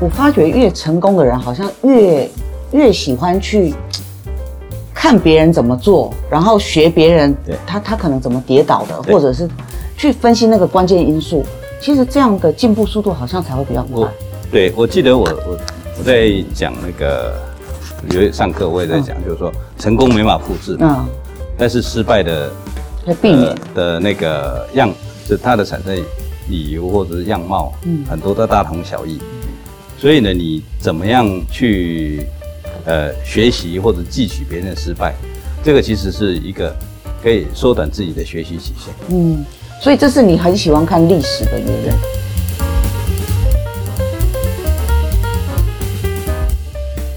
我发觉越成功的人，好像越越喜欢去看别人怎么做，然后学别人他他可能怎么跌倒的，或者是去分析那个关键因素。其实这样的进步速度好像才会比较快我。对我记得我我我在讲那个有上课我也在讲，就是说成功没法复制嘛，嗯，但是失败的可以避免呃。的那个样，就它的产生理由或者是样貌，嗯很多都大同小异。所以呢，你怎么样去呃学习或者汲取别人的失败，这个其实是一个可以缩短自己的学习期限。嗯，所以这是你很喜欢看历史的原因。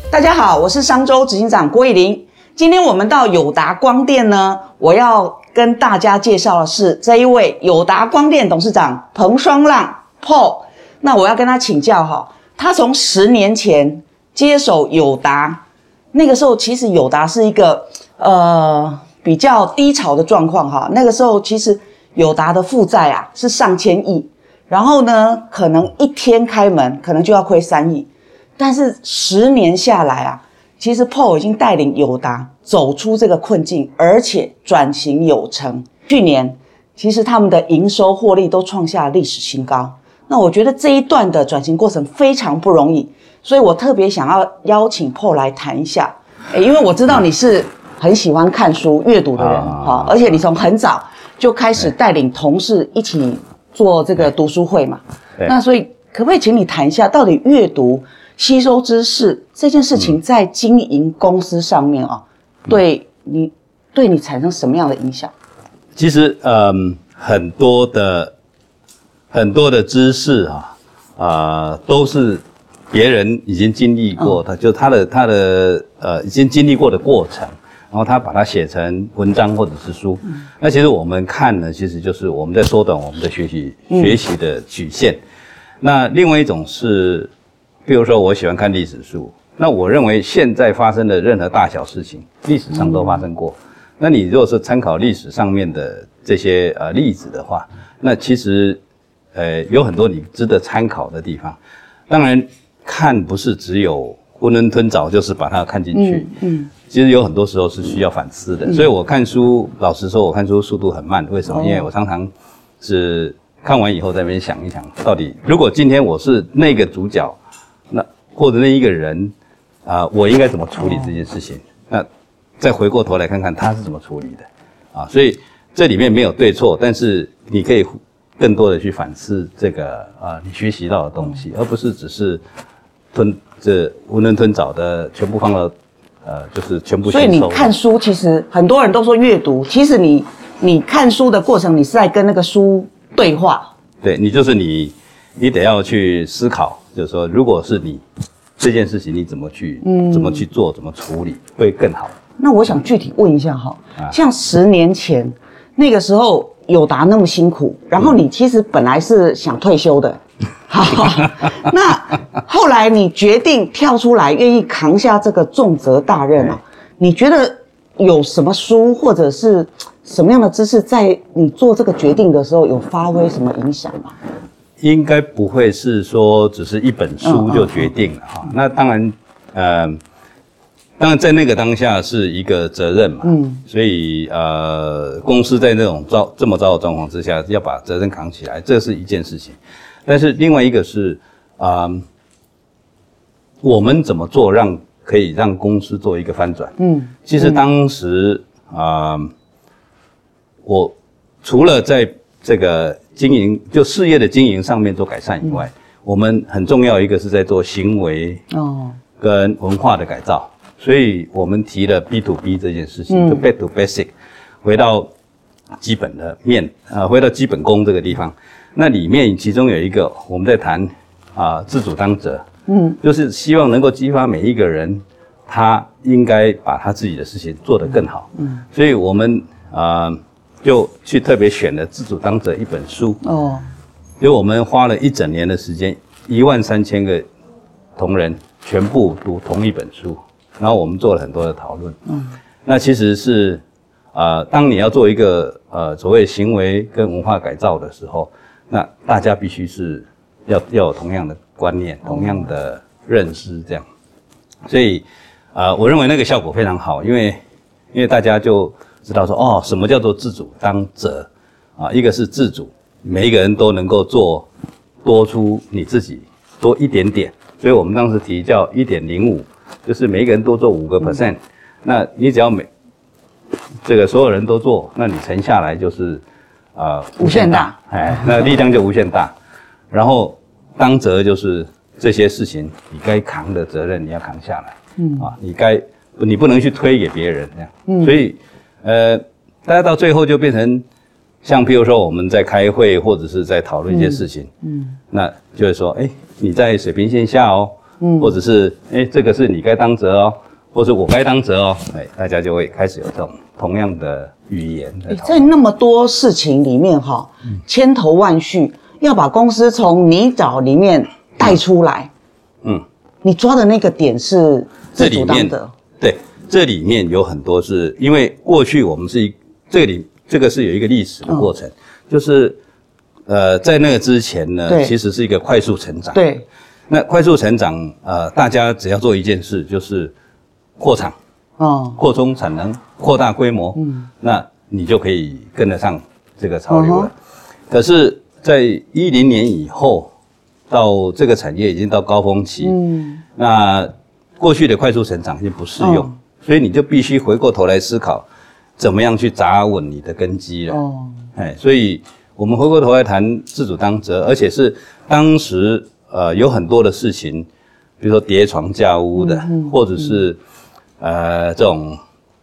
大家好，我是商周执行长郭以玲。今天我们到友达光电呢，我要跟大家介绍的是这一位友达光电董事长彭双浪 Paul。那我要跟他请教哈，他从十年前接手友达，那个时候其实友达是一个呃比较低潮的状况哈。那个时候其实友达的负债啊是上千亿，然后呢可能一天开门可能就要亏三亿，但是十年下来啊，其实 Paul 已经带领友达走出这个困境，而且转型有成。去年其实他们的营收获利都创下历史新高。那我觉得这一段的转型过程非常不容易，所以我特别想要邀请 Paul 来谈一下。诶因为我知道你是很喜欢看书、阅读的人啊哈，而且你从很早就开始带领同事一起做这个读书会嘛。那所以可不可以请你谈一下，到底阅读、吸收知识这件事情在经营公司上面啊，对你对你产生什么样的影响？其实，嗯，很多的很多的知识啊，啊、都是别人已经经历过，他就他的他的呃已经经历过的过程，然后他把它写成文章或者是书。那其实我们看呢，其实就是我们在缩短我们的学习学习的曲线。那另外一种是，比如说我喜欢看历史书，那我认为现在发生的任何大小事情，历史上都发生过。那你如果是参考历史上面的这些呃例子的话，那其实呃有很多你值得参考的地方。当然，看不是只有囫囵吞枣，就是把它看进去。嗯其实有很多时候是需要反思的，所以我看书，老实说，我看书速度很慢。为什么？哦因为我常常是看完以后在那边想一想，到底如果今天我是那个主角，那或者那一个人啊、我应该怎么处理这件事情？那再回过头来看看他是怎么处理的啊。所以这里面没有对错，但是你可以更多的去反思这个啊、你学习到的东西，而不是只是吞这囫囵吞枣的全部放到呃，就是全部所以你看书，其实很多人都说阅读，其实你你看书的过程，你是在跟那个书对话。对你就是你，你得要去思考，就是说，如果是你这件事情，你怎么去，嗯怎么去做，怎么处理会更好。那我想具体问一下哈，啊像十年前那个时候友达那么辛苦，然后你其实本来是想退休的，好，那后来你决定跳出来，愿意扛下这个重责大任啊，你觉得有什么书或者是什么样的知识，在你做这个决定的时候有发挥什么影响吗？应该不会是说只是一本书就决定了哈。那当然，呃，当然在那个当下是一个责任嘛，嗯。所以呃，公司在那种糟这么糟的状况之下，要把责任扛起来，这是一件事情。但是另外一个是啊、我们怎么做让可以让公司做一个翻转？嗯。其实当时啊、我除了在这个经营就事业的经营上面做改善以外，我们很重要一个是在做行为哦。跟文化的改造，所以我们提了 B to B 这件事情，嗯。就 back to basic，回到基本的面，呃，回到基本功这个地方。那里面其中有一个我们在谈啊、自主当责，嗯。就是希望能够激发每一个人，他应该把他自己的事情做得更好。嗯。所以我们啊、呃就去特别选了《自主当责》一本书，哦。因为我们花了一整年的时间，一万三千个同仁全部读同一本书，然后我们做了很多的讨论。嗯那其实是啊、呃当你要做一个呃所谓行为跟文化改造的时候，那大家必须是要要有同样的观念、同样的认知，这样。所以，啊，我认为那个效果非常好，因为因为大家就知道说，哦，什么叫做自主当责啊？一个是自主，每一个人都能够做多出你自己多一点点，所以我们当时提叫一点零五，就是每一个人多做五个 percent，那你只要每这个所有人都做，那你乘下来就是啊、无限大，哎，那力量就无限大。然后当责就是这些事情你该扛的责任你要扛下来，嗯。啊，你该你不能去推给别人这样，嗯，所以呃，大家到最后就变成像譬如说我们在开会或者是在讨论一些事情，嗯，那就是说，哎，你在水平线下哦，嗯，或者是哎，这个是你该当责哦，或者我该当责哦，哎，大家就会开始有这种同样的语言在。在那么多事情里面哈，千头万绪，要把公司从泥沼里面带出来，嗯，你抓的那个点是自主当的，对，这里面有很多是因为过去我们是一这里这个是有一个历史的过程，就是呃在那个之前呢，其实是一个快速成长。，对，那快速成长，呃，大家只要做一件事，就是扩厂、哦，扩充产能、扩大规模，嗯，那你就可以跟得上这个潮流了。嗯可是，在一零年以后，到这个产业已经到高峰期，嗯，那过去的快速成长已经不适用，哦。所以你就必须回过头来思考，怎么样去扎稳你的根基了。哦，哎，所以我们回过头来谈自主当责，而且是当时呃有很多的事情，比如说叠床架屋的，或者是呃这种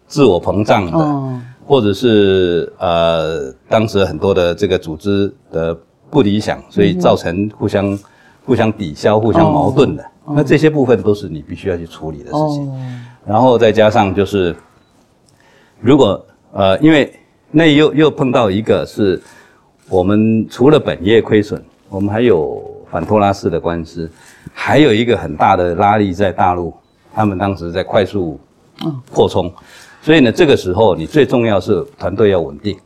自我膨胀的，哦，或者是呃当时很多的这个组织的不理想，所以造成互相、互相抵消、互相矛盾的。那这些部分都是你必须要去处理的事情。哦，然后再加上就是，如果呃，因为那又又碰到一个是，我们除了本业亏损，我们还有反托拉斯的官司，还有一个很大的拉力在大陆，他们当时在快速扩充，所以呢，这个时候你最重要是团队要稳定。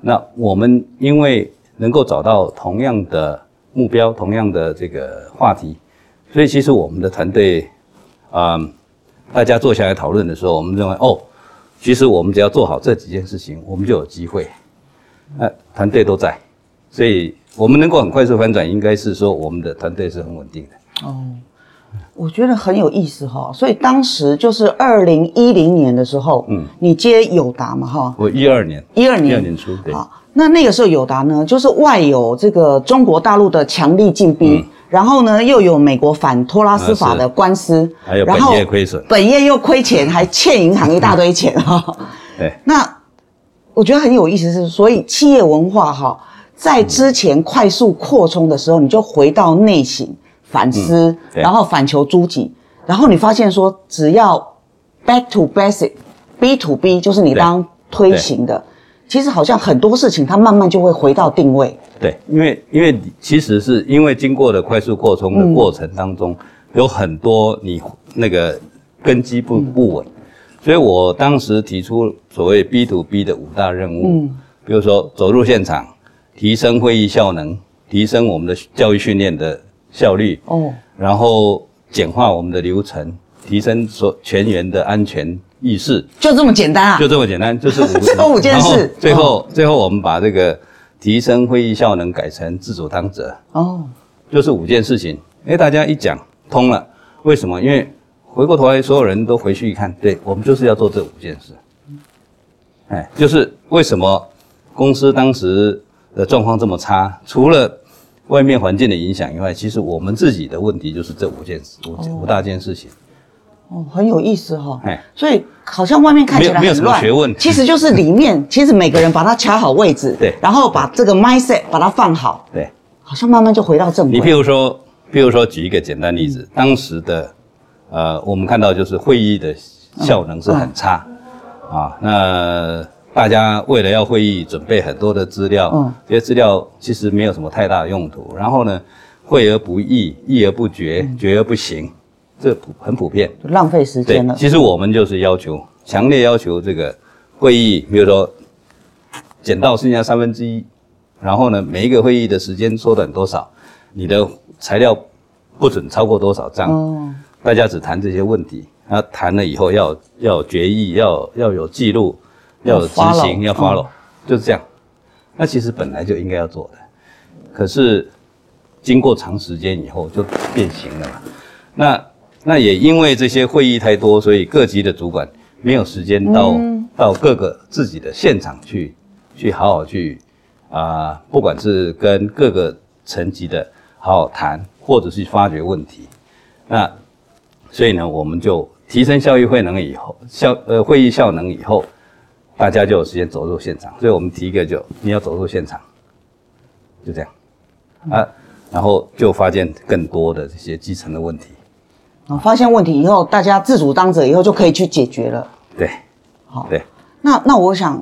那我们因为能够找到同样的目标、同样的这个话题，所以其实我们的团队，啊、大家坐下来讨论的时候，我们认为哦，其实我们只要做好这几件事情，我们就有机会。那、团队都在，所以我们能够很快速翻转，应该是说我们的团队是很稳定的。哦，我觉得很有意思哈。所以当时就是二零一零年的时候，嗯，你接友达嘛哈，我一二年，一二年，一二年初，对，好，那那个时候友达呢，就是外有这个中国大陆的强力禁逼，嗯。然后呢又有美国反托拉斯法的官司，还有本业亏损，本业又亏钱，还欠银行一大堆钱哈。对，那我觉得很有意思是，所以企业文化哈，在之前快速扩充的时候，你就回到内省反思，然后反求诸己，然后你发现说，只要 back to basic，B to B 就是你当推行的，其实好像很多事情它慢慢就会回到定位。对，因为因为其实是因为经过了快速扩充的过程当中，有很多你那个根基不不稳，所以我当时提出所谓 B to B 的五大任务，嗯，比如说走入现场，提升会议效能，提升我们的教育训练的效率，哦，然后简化我们的流程，提升所全员的安全意识，就这么简单啊？就这么简单，就是五 这五件事最后、最后我们把这个提升会议效能改成自主当责，哦，就是五件事情。哎，大家一讲通了，为什么？因为回过头来，所有人都回去一看，对我们就是要做这五件事。哎，就是为什么公司当时的状况这么差？除了外面环境的影响以外，其实我们自己的问题就是这五件事五五大件事情。哦，很有意思哈、哎，所以好像外面看起来没有没有什么很乱，学问其实就是里面，其实每个人把它卡好位置，对然后把这个 mindset 把它放好，对。好像慢慢就回到正你譬。如说，譬如说，举一个简单例子，当时的，呃，我们看到就是会议的效能是很差，啊，那大家为了要会议准备很多的资料，嗯这些资料其实没有什么太大的用途，然后呢，会而不议，议而不决，决而不行，这普很普遍。浪费时对间了，。其实我们就是要求，强烈要求这个会议，比如说减到剩下三分之一，然后呢，每一个会议的时间缩短多少，你的材料不准超过多少张，哦，大家只谈这些问题，然后谈了以后要要有决议，要要有记录，要有执行，要 follow，、就是这样。那其实本来就应该要做的，可是经过长时间以后就变形了嘛。那那也因为这些会议太多，所以各级的主管没有时间到、到各个自己的现场去去好好去啊、不管是跟各个层级的好好谈，或者是发掘问题。那所以呢，我们就提升效益会能以后，效呃会议效能以后，大家就有时间走入现场。所以我们提一个就你要走入现场，就这样啊，然后就发现更多的这些基层的问题。啊，发现问题以后，大家自主当责以后就可以去解决了。对，好，对，那那我想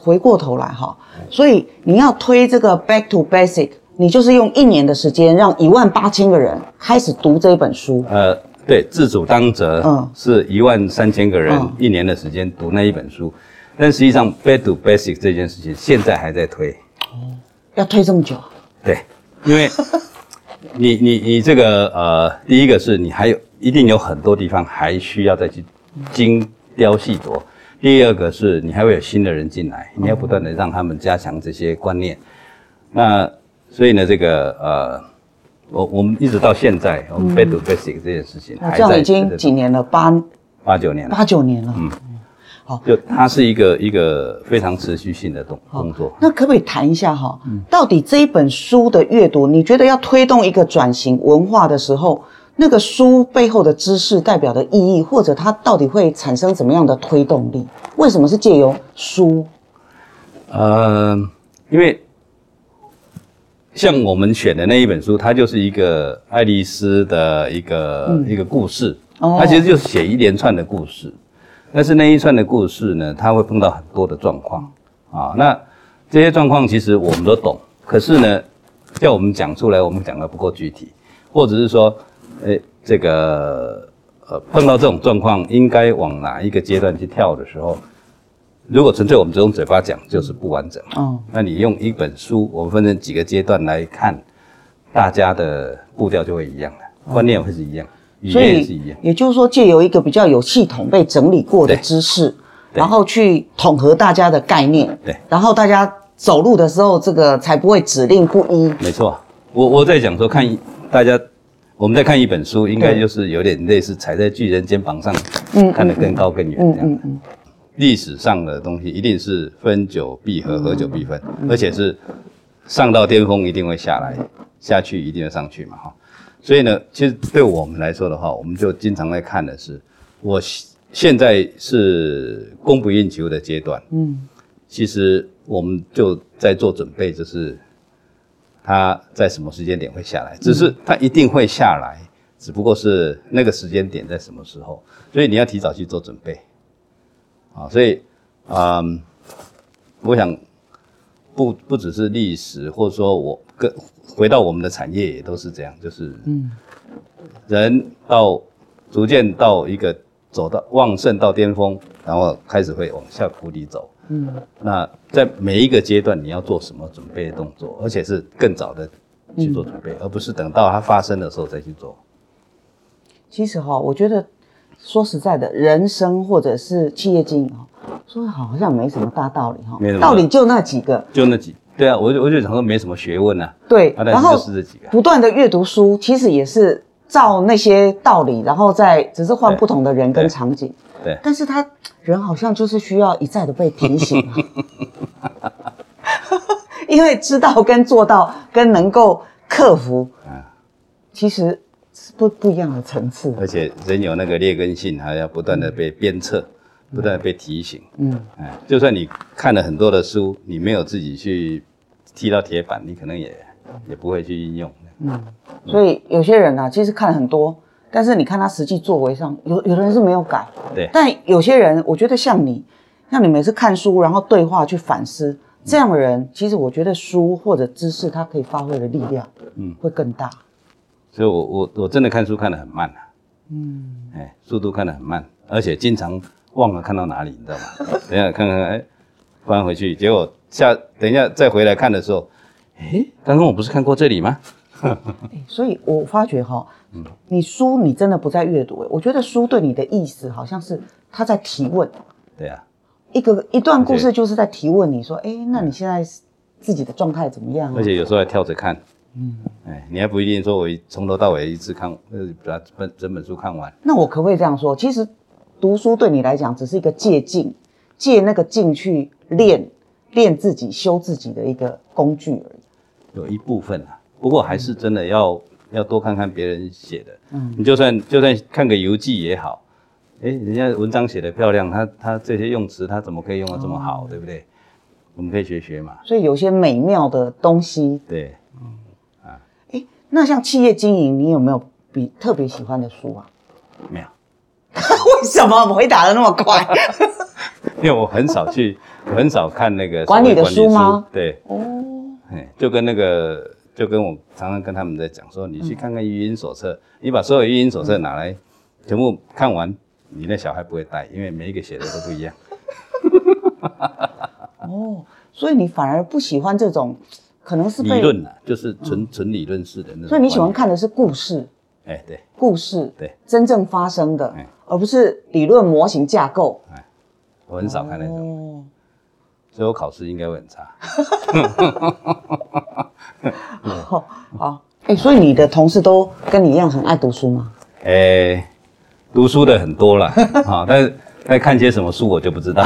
回过头来哈，所以你要推这个 Back to Basic，你就是用一年的时间，让一万八千个人开始读这一本书。呃，对，自主当责，嗯是一万三千个人嗯一年的时间读那一本书，但实际上 back to basic 这件事情现在还在推，哦要推这么久，对，因为你你你这个呃，第一个是你还有一定有很多地方还需要再去精雕细琢，第二个是你还会有新的人进来，你要不断的让他们加强这些观念，那所以呢，这个呃。我我们一直到现在，我们 back to basic 这件事情那还在这样已经几年了，八八九年了，八九年了。嗯就它是一个一个非常持续性的动工作。那可不可以谈一下哈？嗯到底这一本书的阅读，你觉得要推动一个转型文化的时候，那个书背后的知识代表的意义，或者它到底会产生怎么样的推动力？为什么是借由书？呃，因为像我们选的那一本书，它就是一个爱丽丝的一个、一个故事，哦它其实就是写一连串的故事，但是那一串的故事呢，它会碰到很多的状况啊。那这些状况其实我们都懂，可是呢，叫我们讲出来，我们讲的不够具体，或者是说，诶，这个呃碰到这种状况，应该往哪一个阶段去跳的时候，如果纯粹我们只用嘴巴讲，就是不完整。哦，那你用一本书，我们分成几个阶段来看，大家的步调就会一样了，观念会是一样，语所以也就是说，借由一个比较有系统、被整理过的知识，然后去统合大家的概念，对，然后大家走路的时候，这个才不会指令不一。没错，我我在讲说看大家，我们在看一本书，应该就是有点类似踩在巨人肩膀上，嗯看得更高更远嗯这样。嗯嗯，历史上的东西一定是分久必合，合久必分，嗯而且是上到巅峰一定会下来，下去一定要上去嘛哈。所以呢，其实对我们来说的话，我们就经常在看的是，我现现在是供不应求的阶段，嗯，其实我们就在做准备，就是它在什么时间点会下来，只是它一定会下来，只不过是那个时间点在什么时候，所以你要提早去做准备。啊，所以，嗯，我想不不只是历史，或者说我跟回到我们的产业也都是这样，就是嗯，人到逐渐到一个走到旺盛到巅峰，然后开始会往下谷底走。嗯，那在每一个阶段你要做什么准备的动作，而且是更早的去做准备，而不是等到它发生的时候再去做。其实哈，我觉得说实在的，人生或者是企业经营哈，说的好像没什么大道理哈道理就那几个。就那几，对啊，我就我就想说没什么学问啊，对，啊，然后。不断的阅读书，其实也是照那些道理，然后再只是换不同的人跟对场景。对但是他人好像就是需要一再的被提醒啊，因为知道跟做到跟能够克服，啊其实是不不一样的层次。而且人有那个劣根性，还要不断的被鞭策，不断的被提醒。嗯，哎，就算你看了很多的书，你没有自己去踢到铁板，你可能也也不会去应用。嗯所以有些人啊，其实看了很多，但是你看他实际作为上，有有的人是没有改，对但有些人，我觉得像你，像你每次看书，然后对话去反思，这样的人，其实我觉得书或者知识，它可以发挥的力量，嗯嗯，会更大。所以我我我真的看书看得很慢啊，嗯，哎，速度看得很慢，而且经常忘了看到哪里，你知道吗？等下看看，哎，翻回去，结果下等一下再回来看的时候，哎，刚刚我不是看过这里吗？哎所以我发觉哈，你书你真的不在阅读，哎我觉得书对你的意思好像是他在提问，对啊，一个一段故事就是在提问你说，哎，那你现在自己的状态怎么样啊而？且有时候还跳着看，嗯，哎，你还不一定说我一从头到尾一次看，呃，把本整本书看完，那我可不可以这样说？其实读书对你来讲只是一个借镜，借那个镜去练练自己、修自己的一个工具而已。有一部分啊，不过还是真的要要多看看别人写的，嗯，你就算就算看个游记也好，哎，人家文章写的漂亮，他他这些用词他怎么可以用的这么好，对不对？我们可以学学嘛，所以有些美妙的东西，对，哎，那像企业经营，你有没有比特别喜欢的书啊？没有，为什么我回答的那么快？因为我很少去，我很少看那个管理的书吗？对，哦，哎，就跟那个，就跟我常常跟他们在讲说，你去看看语音手册，你把所有语音手册拿来，全部看完，你那小孩不会带，因为每一个写的都不一样。哦，所以你反而不喜欢这种，可能是被理，论啊，就是纯纯理论式的那种。所以你喜欢？看的是故事，哎，对，故事，对，真正发生的哎，而不是理论模型架构。我很少看那种，哦，所以我考试应该会很差。好，好，哎，所以你的同事都跟你一样很爱读书吗？哎，读书的很多了啊，但是在看些什么书我就不知道。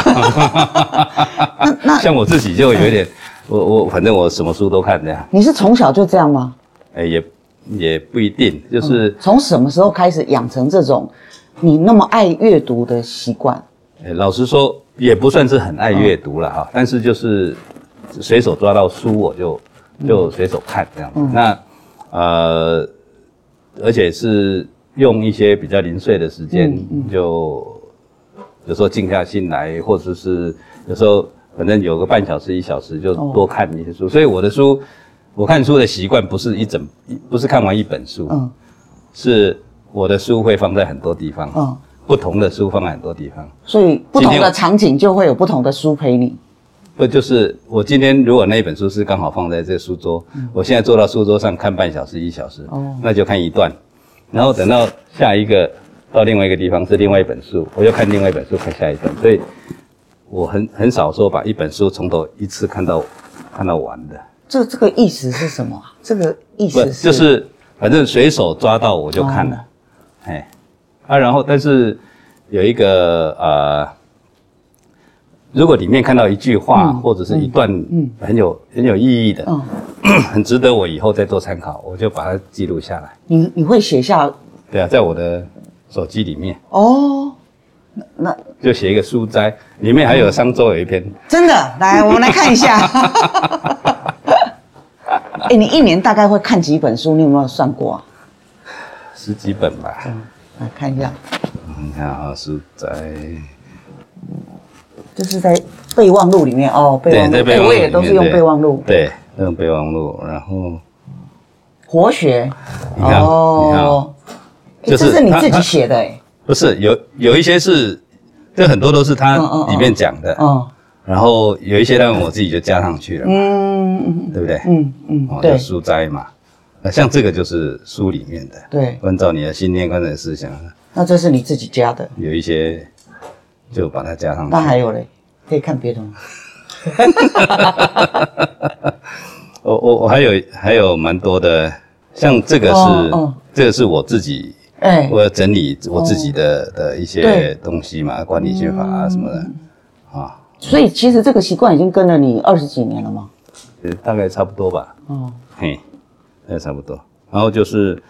像我自己就有一点，我我反正我什么书都看这样。你是从小就这样吗？哎，也也不一定，就是、从什么时候开始养成这种你那么爱阅读的习惯？哎老实说，也不算是很爱阅读了哈，但是就是随手抓到书我就就随手看这样子。那呃，而且是用一些比较零碎的时间，就有时候静下心来，或者是有时候反正有个半小时一小时就多看一些书。所以我的书，我看书的习惯不是一整，不是看完一本书，嗯。是我的书会放在很多地方，嗯，不同的书放在很多地方。所以不同的场景就会有不同的书陪你。不就是我今天如果那一本书是刚好放在这书桌，我现在坐到书桌上看半小时一小时，哦。那就看一段，然后等到下一个到另外一个地方是另外一本书，我又看另外一本书看下一段，所以我很很少说把一本书从头一次看到看到完的，这这个意思是什么啊？这个意思是就是反正随手抓到我就看了，哎、啊，然后但是有一个呃。如果里面看到一句话、或者是一段很有、很有意义的，嗯，很值得我以后再做参考，我就把它记录下来。你你会写下对啊，在我的手机里面哦？那那就写一个书斋，里面还有商周有一篇，真的来，我们来看一下。哎、你一年大概会看几本书？你有没有算过啊？十几本吧。来看一下，你看啊，是在，就是在备忘录里面哦，备，忘录，我也都是用备忘录。对，对用备忘录，然后活学，你看你看。这是你自己写的哎，不是有有一些是，这很多都是他里面讲的，嗯然后有一些当然我自己就加上去了，嗯嗯对不对？嗯嗯哦，，对。叫书斋嘛，那像这个就是书里面的，对，关照你的信念、关照你的思想，那这是你自己加的，有一些就把它加上去。那还有嘞，可以看别的吗？我我我还有还有蛮多的，像这个是、哦哦。这个是我自己，哎，我要整理我自己的、的一些对。东西嘛，管理学法啊什么的，啊，所以其实这个习惯已经跟了你二十几年了吗？呃大概差不多吧，哦，嘿，大概差不多。然后就是，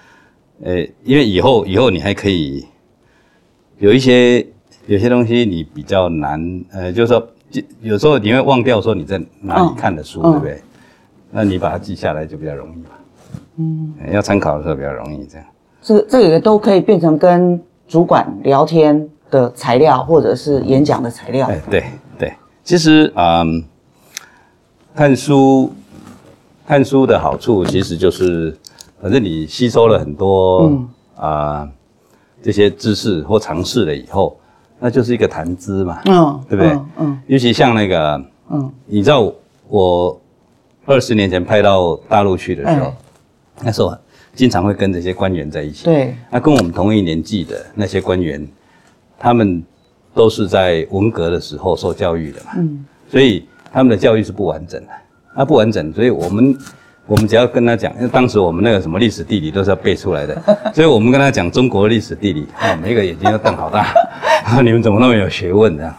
呃，因为以后以后你还可以有一些有些东西你比较难，呃，就是说就有时候你会忘掉说你在哪里嗯看的书，嗯对不对？那你把它记下来就比较容易嘛。嗯，要参考的时候比较容易这样。这个这个也都可以变成跟主管聊天的材料，或者是演讲的材料。哎，对对，其实嗯，看书看书的好处其实就是，反正你吸收了很多嗯。啊、这些知识或尝试了以后，那就是一个谈资嘛，嗯，对不对？嗯嗯。尤其像那个，嗯，你知道我二十年前派到大陆去的时候，哎。那时候经常会跟这些官员在一起。对，那跟我们同一年纪的那些官员，他们都是在文革的时候受教育的嘛，嗯，所以他们的教育是不完整的，那不完整，所以我们我们只要跟他讲，因为当时我们那个什么历史地理都是要背出来的，所以我们跟他讲中国历史地理，啊，每个眼睛都瞪好大，你们怎么那么有学问这样？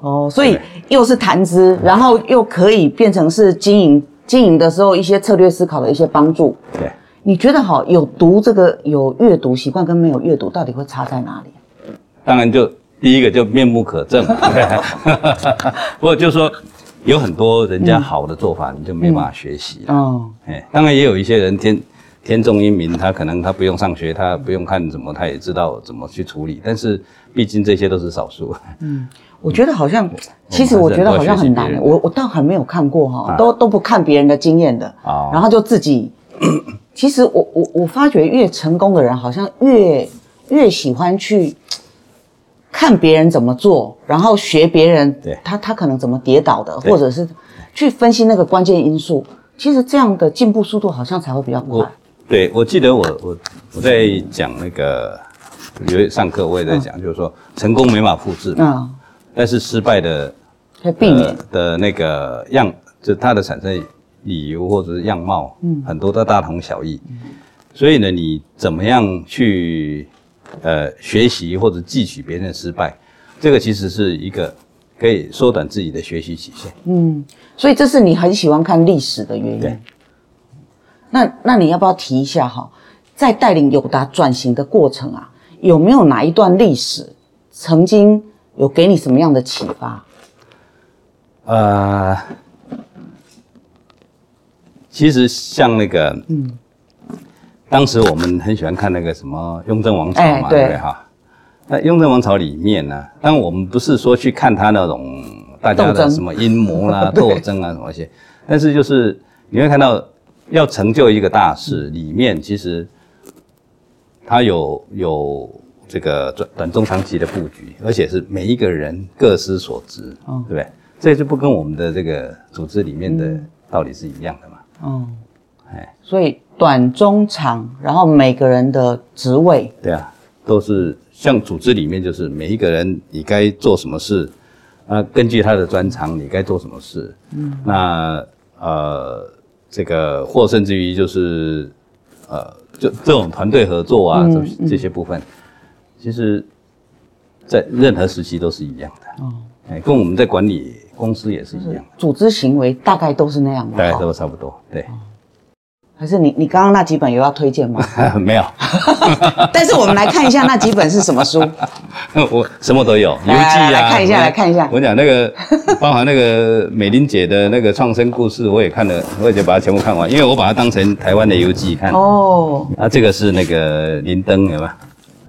哦，所以又是谈资，然后又可以变成是经营经营的时候一些策略思考的一些帮助。对，你觉得好有读这个有阅读习惯跟没有阅读到底会差在哪里？当然就第一个就面目可憎，不过就说有很多人家好的做法，你就没办法学习了。哦，哎，当然也有一些人天天纵英明，他可能他不用上学，他不用看什么，他也知道怎么去处理。但是毕竟这些都是少数。嗯我觉得好像，其实我觉得好像很难。我我倒还没有看过哈，都都不看别人的经验的，啊然后就自己。其实我我我发觉越成功的人，好像越越喜欢去看别人怎么做，然后学别人对他他可能怎么跌倒的，或者是去分析那个关键因素。其实这样的进步速度好像才会比较快我。对我记得我我我在讲那个有上课我也在讲，就是说成功没法复制，嗯，但是失败的可以避免呃。的那个样，就它的产生理由或者是样貌，嗯，很多都大同小异。所以呢，你怎么样去呃学习或者汲取别人的失败，这个其实是一个可以缩短自己的学习期限。嗯，所以这是你很喜欢看历史的原因。那那你要不要提一下哈，在带领友达转型的过程啊，有没有哪一段历史曾经有给你什么样的启发？呃，其实像那个，嗯，当时我们很喜欢看那个什么《雍正王朝》嘛，哎对对不对？哈？那《雍正王朝》里面呢，当然我们不是说去看他那种大家的什么阴谋啦、对 斗争啊什么一些，但是就是你会看到，要成就一个大事，里面其实他有有这个短短中长期的布局，而且是每一个人各司所职，哦。对不对？这就不跟我们的这个组织里面的道理是一样的嘛？嗯，哎，所以短、中、长，然后每个人的职位，对啊，都是像组织里面就是每一个人你该做什么事，啊，根据他的专长你该做什么事，嗯，那呃这个或甚至于就是呃就这种团队合作啊，嗯这这些部分，其实在任何时期都是一样的，哦，哎，跟我们在管理公司也是一样，组织行为大概都是那样的。大概。都差不多，对，还是你你刚刚那几本有要推荐吗？没有。但是我们来看一下那几本是什么书。我什么都有，游记来啊，来看一下我来看一下我讲那个，包含那个美玲姐的那个创生故事，我也看了，我也把它全部看完，因为我把它当成台湾的游记看。哦，啊，这个是那个林登有吗？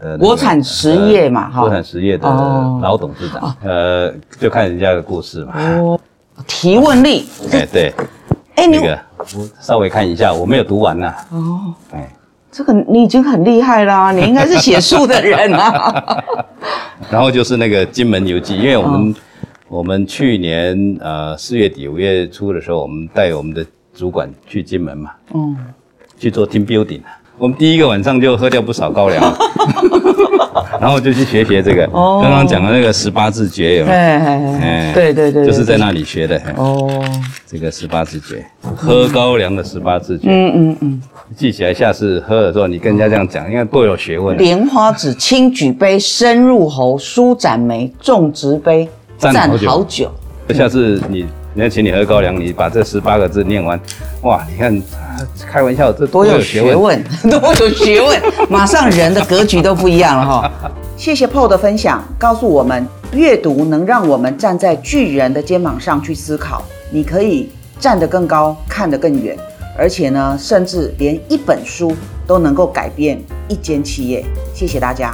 呃，那个国产实业嘛哈呃国产实业的哦老董事长，呃，就看人家的故事嘛。哦，提问力，哎，对，那个我稍微看一下，我没有读完呐。哦，哎，这个你已经很厉害啦，你应该是写书的人啊。然后就是那个金门游记，因为我们、我们去年呃四月底五月初的时候，我们带我们的主管去金门嘛，嗯，去做 team building。我们第一个晚上就喝掉不少高粱，然后就去学学这个哦刚刚讲的那个十八字诀有没有？哎，对对对，就是在那那里学的。哦，这个十八字诀，喝高粱的十八字诀，嗯嗯嗯，记起来，下次喝的时候你跟人家这样讲，应该多有学问。莲花指，轻举杯，深入喉，舒展眉，重执杯，赞好久。下次你人家请你喝高粱，你把这十八个字念完，哇，你看，啊开玩笑，这多 有学问，多有学问，马上人的格局都不一样了哈。谢谢 Paul 的分享，告诉我们阅读能让我们站在巨人的肩膀上去思考，你可以站得更高，看得更远，而且呢，甚至连一本书都能够改变一间企业。谢谢大家。